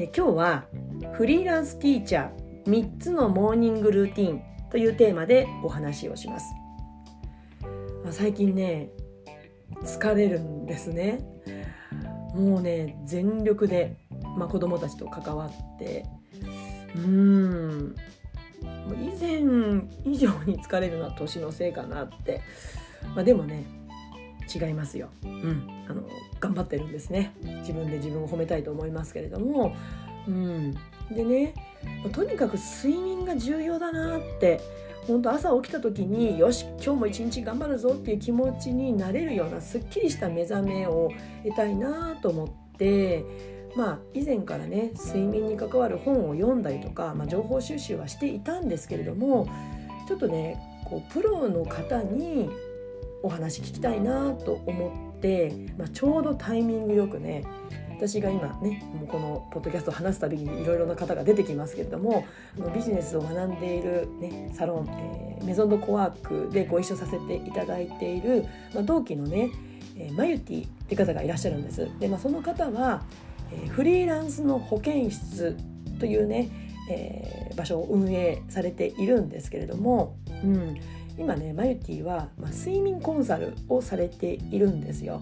え今日はフリーランスティーチャー3つのモーニングルーティンというテーマでお話をします、ま、最近ね疲れるんですね。もうね全力で、まあ、子供たちと関わってうーん以前以上に疲れるのは年のせいかなって、まあ、でもね違いますよ、うん、あの頑張ってるんですね。自分で自分を褒めたいと思いますけれども、うん、でねとにかく睡眠が重要だなって本当朝起きた時によし今日も一日頑張るぞっていう気持ちになれるようなすっきりした目覚めを得たいなと思ってまあ以前からね睡眠に関わる本を読んだりとか、まあ、情報収集はしていたんですけれどもちょっとねこうプロの方にお話聞きたいなと思って、まあ、ちょうどタイミングよくね私が今ねもうこのポッドキャストを話すたびにいろいろな方が出てきますけれどもあのビジネスを学んでいる、ね、サロン、えー、メゾンドコワークでご一緒させていただいている、まあ、同期のね、えー、マユティって方がいらっしゃるんです。で、まあ、その方は、えー、フリーランスの保健室というね、えー、場所を運営されているんですけれども、うん、今ねマユティは、まあ、睡眠コンサルをされているんですよ。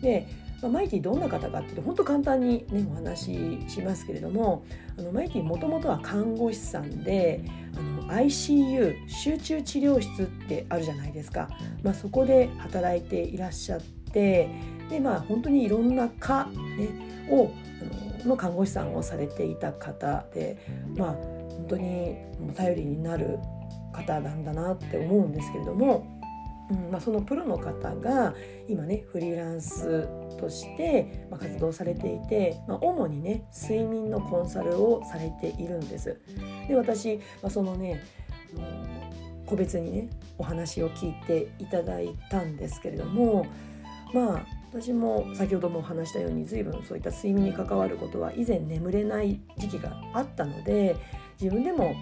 で、まあ、マイティどんな方かっていうと簡単にねお話ししますけれどもあのマイティもともとは看護師さんであの ICU 集中治療室ってあるじゃないですか、まあ、そこで働いていらっしゃってでまあ本当にいろんな科、ね、をあのの看護師さんをされていた方でまあ本当に頼りになる方なんだなって思うんですけれども、うんまあ、そのプロの方が今ねフリーランスとして活動されていて、まあ、主にね睡眠のコンサルをされているんです。で私、まあ、そのね個別にねお話を聞いていただいたんですけれどもまあ私も先ほどもお話したように随分そういった睡眠に関わることは以前眠れない時期があったので自分でも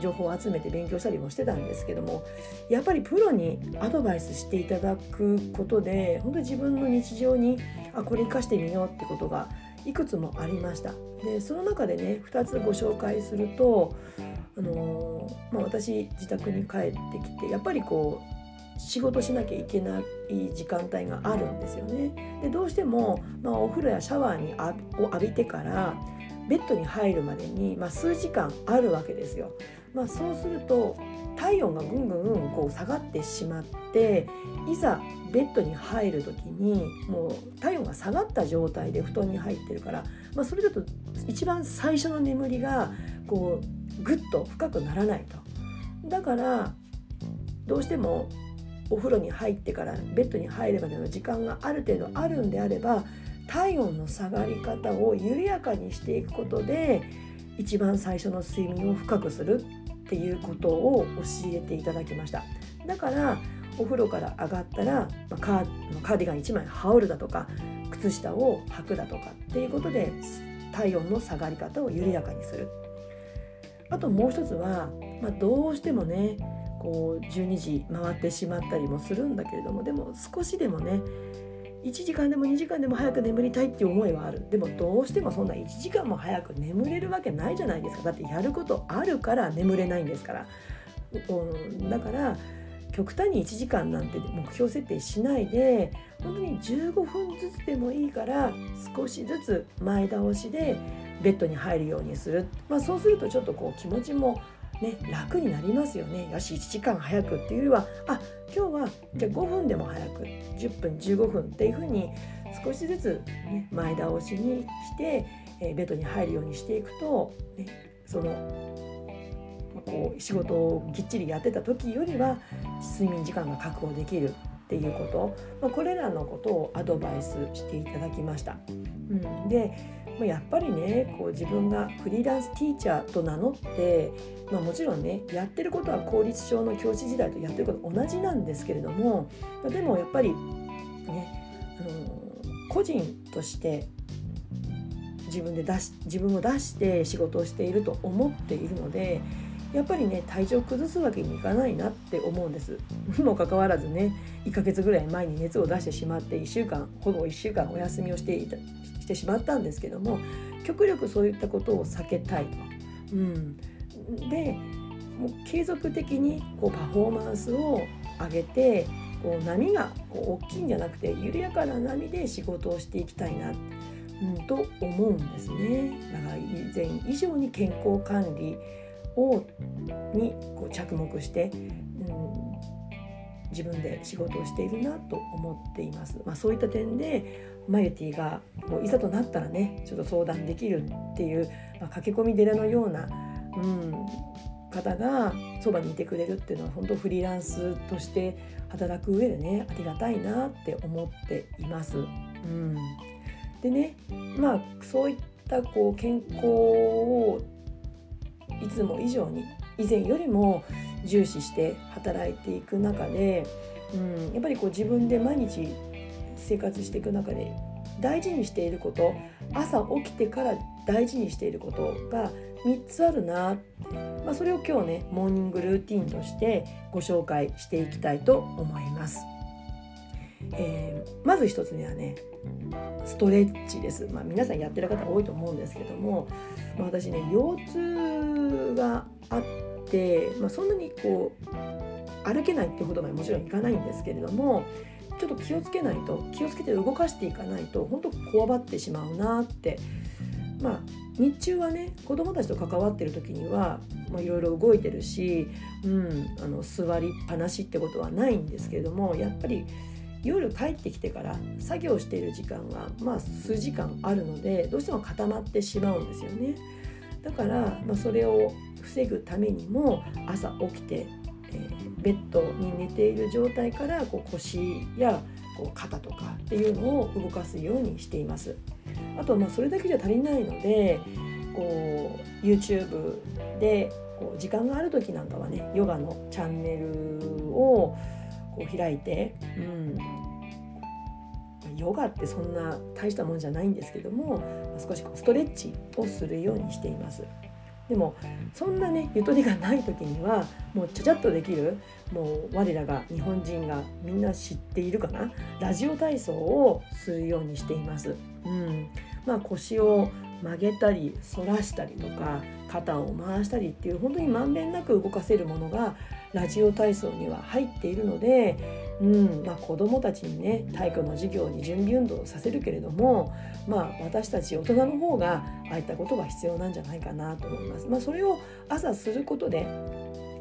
情報を集めて勉強したりもしてたんですけどもやっぱりプロにアドバイスしていただくことで本当に自分の日常にあこれ生かしてみようってことがいくつもありましたでその中でね2つご紹介すると、あのー、まあ、私自宅に帰ってきてやっぱりこう仕事しなきゃいけない時間帯があるんですよね。でどうしても、まあ、お風呂やシャワーにあを浴びてからベッドに入るまでに、まあ、数時間あるわけですよ。まあ、そうすると体温がぐんぐんこう下がってしまっていざベッドに入る時にもう体温が下がった状態で布団に入ってるから、まあ、それだと一番最初の眠りがこうぐっと深くならないと。だからどうしてもお風呂に入ってからベッドに入るまでの時間がある程度あるんであれば体温の下がり方を緩やかにしていくことで一番最初の睡眠を深くするっていうことを教えていただきました。だからお風呂から上がったら、まあ、カーカーディガン1枚羽織るだとか靴下を履くだとかっていうことで体温の下がり方を緩やかにする。あともう一つは、まあ、どうしてもねこう12時回ってしまったりもするんだけれどもでも少しでもね1時間でも2時間でも早く眠りたいっていう思いはある。でもどうしてもそんな1時間も早く眠れるわけないじゃないですか。だってやることあるから眠れないんですから。だから極端に1時間なんて目標設定しないで本当に15分ずつでもいいから少しずつ前倒しでベッドに入るようにする、まあ、そうするとちょっとこう気持ちもね、楽になりますよね。よし1時間早くっていうよりはあ今日はじゃあ5分でも早く10分15分っていうふうに少しずつ、ね、前倒しにして、えー、ベッドに入るようにしていくと、ね、その、こう仕事をきっちりやってた時よりは睡眠時間が確保できるっていうこと、まあ、これらのことをアドバイスしていただきました。うん、でまあ、やっぱりねこう自分がフリーランスティーチャーと名乗って、まあ、もちろんねやってることは公立小の教師時代とやってること同じなんですけれどもでもやっぱりね、あの個人として自分で出し自分を出して仕事をしていると思っているのでやっぱりね体調崩すわけにいかないなって思うんですに もかかわらずね1ヶ月ぐらい前に熱を出してしまって1週間ほぼ1週間お休みをしていたしてしまったんですけども極力そういったことを避けたいと。うん、でもう継続的にこうパフォーマンスを上げてこう波がこう大きいんじゃなくて緩やかな波で仕事をしていきたいな、と思うんですね。だから以前以上に健康管理をにこう着目して、うん、自分で仕事をしているなと思っています。まあ、そういった点でマユティがもういざとなったらねちょっと相談できるっていう、まあ、駆け込み寺のような、うん、方がそばにいてくれるっていうのは本当フリーランスとして働く上でねありがたいなって思っています。うん、でねまあそういったこう健康をいつも以上に以前よりも重視して働いていく中で、うん、やっぱりこう自分で毎日生活していく中で大事にしていること朝起きてから大事にしていることが3つあるな、まあ、それを今日ねモーニングルーティンとしてご紹介していきたいと思います。えー、まず1つ目はねストレッチです、まあ、皆さんやってる方多いと思うんですけども、ま、私ね腰痛があって、まあ、そんなにこう歩けないってほどまでもちろんいかないんですけれどもちょっと気をつけないと気をつけて動かしていかないと本当こわばってしまうなってまあ日中はね子供たちと関わってる時にはいろいろ動いてるし、うん、あの座りっぱなしってことはないんですけれどもやっぱり夜帰ってきてから作業している時間がまあ数時間あるのでどうしても固まってしまうんですよね。だから、まあ、それを防ぐためにも朝起きて、えー、ベッドに寝ている状態からこう腰やこう肩とかっていうのを動かすようにしています。あとまあそれだけじゃ足りないのでこう YouTube でこう時間がある時なんかはねヨガのチャンネルをこう開いて、うん、ヨガってそんな大したもんじゃないんですけども少しストレッチをするようにしています。でもそんなねゆとりがない時にはもうちゃちゃっとできるもう我らが日本人がみんな知っているかなラジオ体操をするようにしています。うん、まあ腰を曲げたり反らしたりとか肩を回したりっていう本当にまんべんなく動かせるものがラジオ体操には入っているので、うんまあ、子どもたちにね体育の授業に準備運動をさせるけれども、まあ、私たち大人の方がああいったことが必要なんじゃないかなと思います。まあ、それを朝することで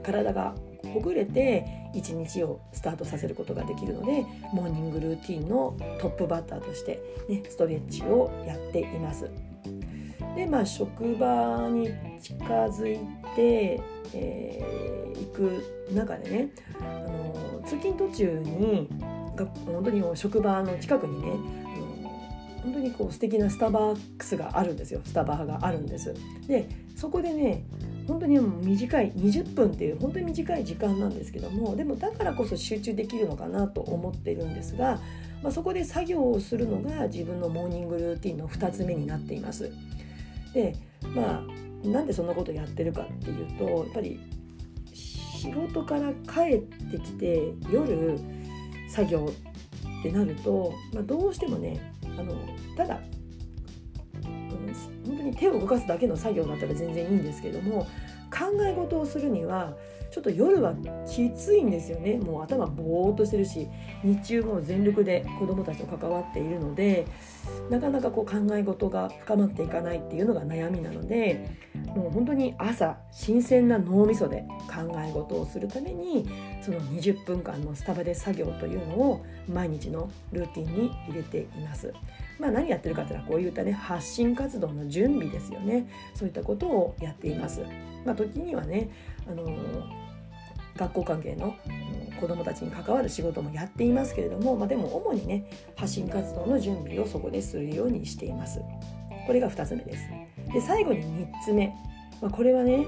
体がほぐれて一日をスタートさせることができるのでモーニングルーティンのトップバッターとして、ね、ストレッチをやっています。でまあ職場に近づいて、えー、行く中でねあの通勤途中にが本当に職場の近くにね本当にこう素敵なスタバックスがあるんですよスタバがあるんですでそこでね本当にもう短い20分っていう本当に短い時間なんですけどもでもだからこそ集中できるのかなと思ってるんですが、まあ、そこで作業をするのが自分のモーニングルーティンの2つ目になっています。でまあなんでそんなことやってるかっていうとやっぱり仕事から帰ってきて夜作業ってなると、まあ、どうしてもねあのただ、うん、本当に手を動かすだけの作業だったら全然いいんですけども考え事をするにはちょっと夜はきついんですよね。もう頭ぼーっとしてるし日中も全力で子どもたちと関わっているのでなかなかこう考え事が深まっていかないっていうのが悩みなのでもう本当に朝新鮮な脳みそで考え事をするためにその20分間のスタバで作業というのを毎日のルーティンに入れています。まあ、何やってるかっていうのはこういったね発信活動の準備ですよねそういったことをやっています。まあ、時にはねあの学校関係の子どもたちに関わる仕事もやっていますけれども、まあ、でも主にね発信活動の準備をそこでするようにしています。これが2つ目ですで最後に3つ目、まあ、これはね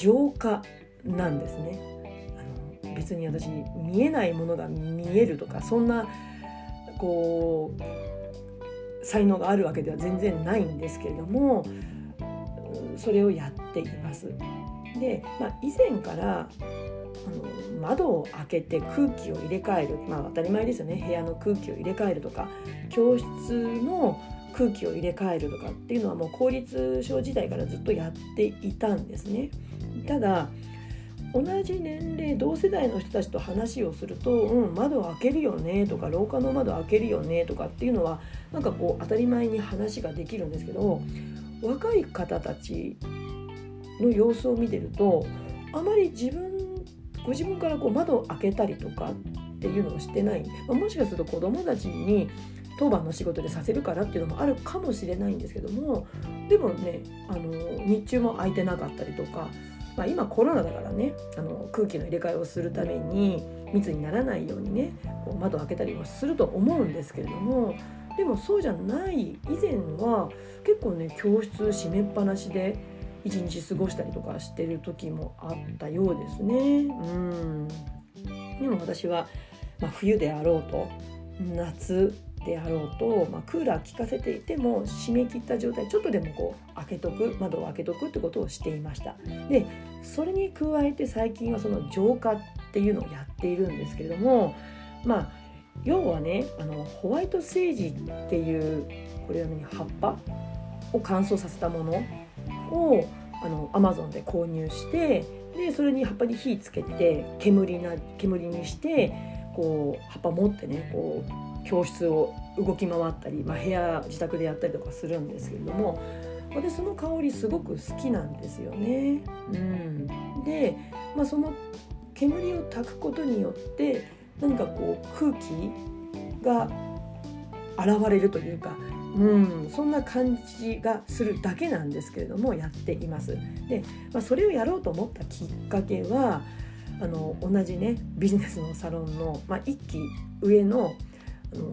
浄化なんですねあの別に私見えないものが見えるとかそんなこう才能があるわけでは全然ないんですけれどもそれをやっています。で、まあ、以前からあの窓を開けて空気を入れ替える、まあ、当たり前ですよね部屋の空気を入れ替えるとか教室の空気を入れ替えるとかっていうのはもう公立小時代からずっとやっていたんですね。ただ同じ年齢同世代の人たちと話をすると「うん窓開けるよね」とか「廊下の窓開けるよね」とかっていうのはなんかこう当たり前に話ができるんですけど若い方たちの様子を見てるとあまり自分ご自分からこう窓を開けたりとかっていうのをしてない、まあ、もしかすると子どもたちに当番の仕事でさせるからっていうのもあるかもしれないんですけどもでもねあの日中も空いてなかったりとか、まあ、今コロナだからねあの空気の入れ替えをするために密にならないようにねこう窓を開けたりもすると思うんですけれどもでもそうじゃない。以前は結構ね教室閉めっぱなしで一日過ごしたりとかしてる時もあったようですね。うんでも私は、まあ、冬であろうと夏であろうと、まあ、クーラー効かせていても締め切った状態ちょっとでもこう開けとく窓を開けとくってことをしていましたでそれに加えて最近はその浄化っていうのをやっているんですけれどもまあ要はねあのホワイトセージっていうこれは何葉っぱを乾燥させたものをあのアマゾンで購入してでそれに葉っぱに火つけて煙な煙にしてこう葉っぱ持ってねこう教室を動き回ったり、まあ、部屋自宅でやったりとかするんですけれども私その香りすごく好きなんですよね。うん、で、まあ、その煙を焚くことによって何かこう空気が現れるというかうん、そんな感じがするだけなんですけれどもやっています。で、まあ、それをやろうと思ったきっかけはあの同じねビジネスのサロンの、まあ、1期上のあの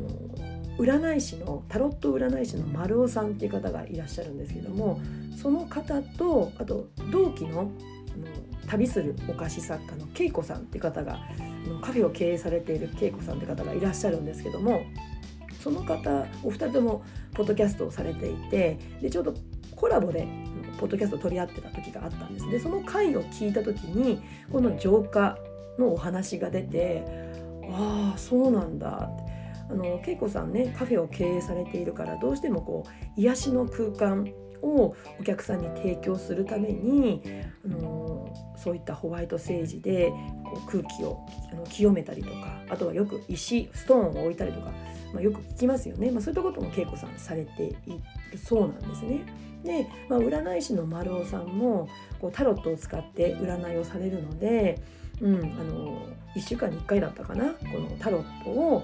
占い師のタロット占い師の丸尾さんっていう方がいらっしゃるんですけどもその方とあと同期のあの旅するお菓子作家の恵子さんっていう方がカフェを経営されている恵子さんって方がいらっしゃるんですけどもその方お二人ともポッドキャストをされていてでちょうどコラボでポッドキャストを取り合ってた時があったんです。でその回を聞いた時にこの浄化のお話が出てああそうなんだ。ってあの恵子さんねカフェを経営されているからどうしてもこう癒しの空間をお客さんに提供するために、あのそういったホワイトセージでこう空気をあの清めたりとかあとはよく石ストーンを置いたりとかまあ、よく聞きますよね、まあ、そういったことも恵子さんされているそうなんですね。で、まあ、占い師の丸尾さんもこうタロットを使って占いをされるので、うん、あの1週間に1回だったかな？このタロットを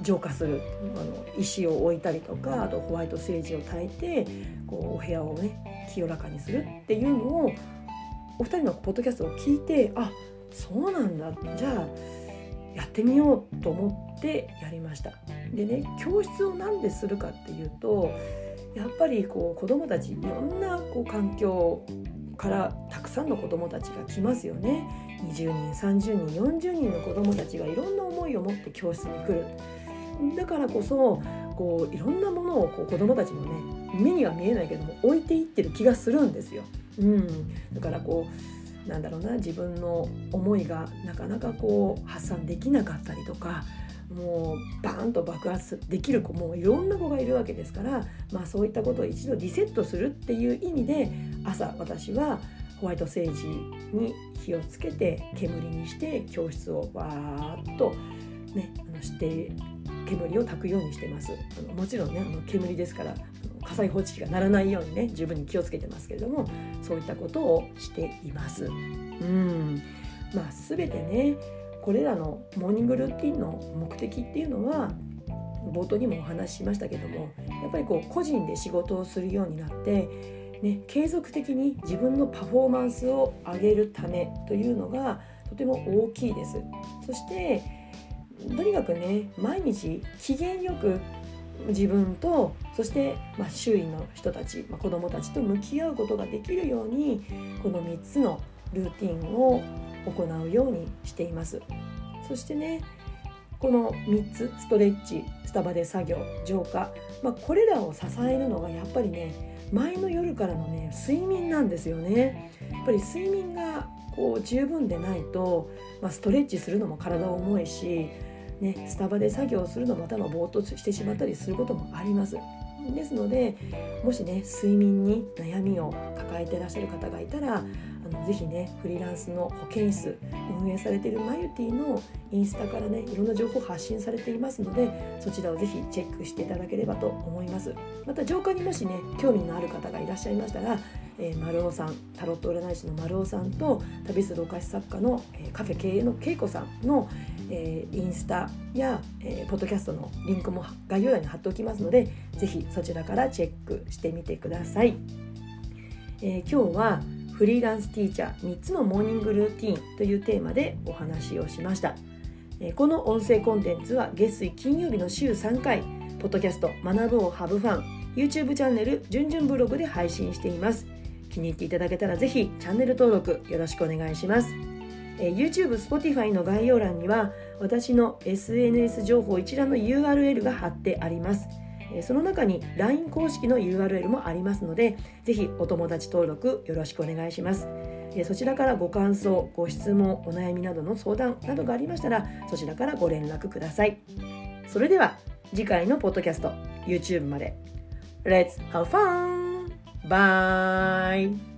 浄化する。あの石を置いたりとかあとホワイトセージを焚いてこうお部屋をね清らかにするっていうのをお二人のポッドキャストを聞いてあそうなんだ。じゃあやってみようと思ってやりました。でね教室を何でするかっていうとやっぱりこう子どもたちいろんなこう環境からたくさんの子どもたちが来ますよね20人30人40人の子どもたちがいろんな思いを持って教室に来るだからこそこういろんなものをこう子どもたちもね目には見えないけども置いていってる気がするんですよ。うん、だからこうなんだろうな自分の思いがなかなかこう発散できなかったりとかもうバーンと爆発できる子もいろんな子がいるわけですから、まあ、そういったことを一度リセットするっていう意味で朝私はホワイトセージに火をつけて煙にして教室をわーっとねあのして煙を焚くようにしてます。もちろんねあの煙ですから火災報知器が鳴らないようにね十分に気をつけてますけれどもそういったことをしています。うんまあ、全てねこれらのモーニングルーティンの目的っていうのは冒頭にもお話ししましたけどもやっぱりこう個人で仕事をするようになって、ね、継続的に自分のパフォーマンスを上げるためというのがとても大きいです。そしてとにかくね毎日機嫌よく自分とそして、まあ、周囲の人たち、まあ、子どもたちと向き合うことができるようにこの3つのルーティンを行うようにしています。そしてねこの3つストレッチスタバで作業浄化、まあ、これらを支えるのがやっぱりね前の夜からのね睡眠なんですよね。やっぱり睡眠がこう十分でないと、まあ、ストレッチするのも体重いしね、スタバで作業するのもたのぼーっとしてしまったりすることもあります。ですのでもしね睡眠に悩みを抱えてらっしゃる方がいたらあのぜひねフリーランスの保健室運営されているマユティのインスタからねいろんな情報発信されていますのでそちらをぜひチェックしていただければと思いますまた浄化にもしね興味のある方がいらっしゃいましたらえー、丸尾さんタロット占い師の丸尾さんと旅するお菓子作家の、えー、カフェ経営の恵子さんの、えー、インスタや、えー、ポッドキャストのリンクも概要欄に貼っておきますのでぜひそちらからチェックしてみてください、えー、今日はフリーランスティーチャー3つのモーニングルーティンというテーマでお話をしました、えー、この音声コンテンツは月水金曜日の週3回ポッドキャスト学ぶをハブファン YouTube チャンネルじゅんじゅんブログで配信しています。気に入っていただけたらぜひチャンネル登録よろしくお願いします。えー、YouTube、Spotify の概要欄には私の SNS 情報一覧の URL が貼ってあります。えー、その中に LINE 公式の URL もありますので、ぜひお友達登録よろしくお願いします。えー、そちらからご感想、ご質問、お悩みなどの相談などがありましたら、そちらからご連絡ください。それでは次回のポッドキャスト、YouTube まで。Let's have fun! Bye.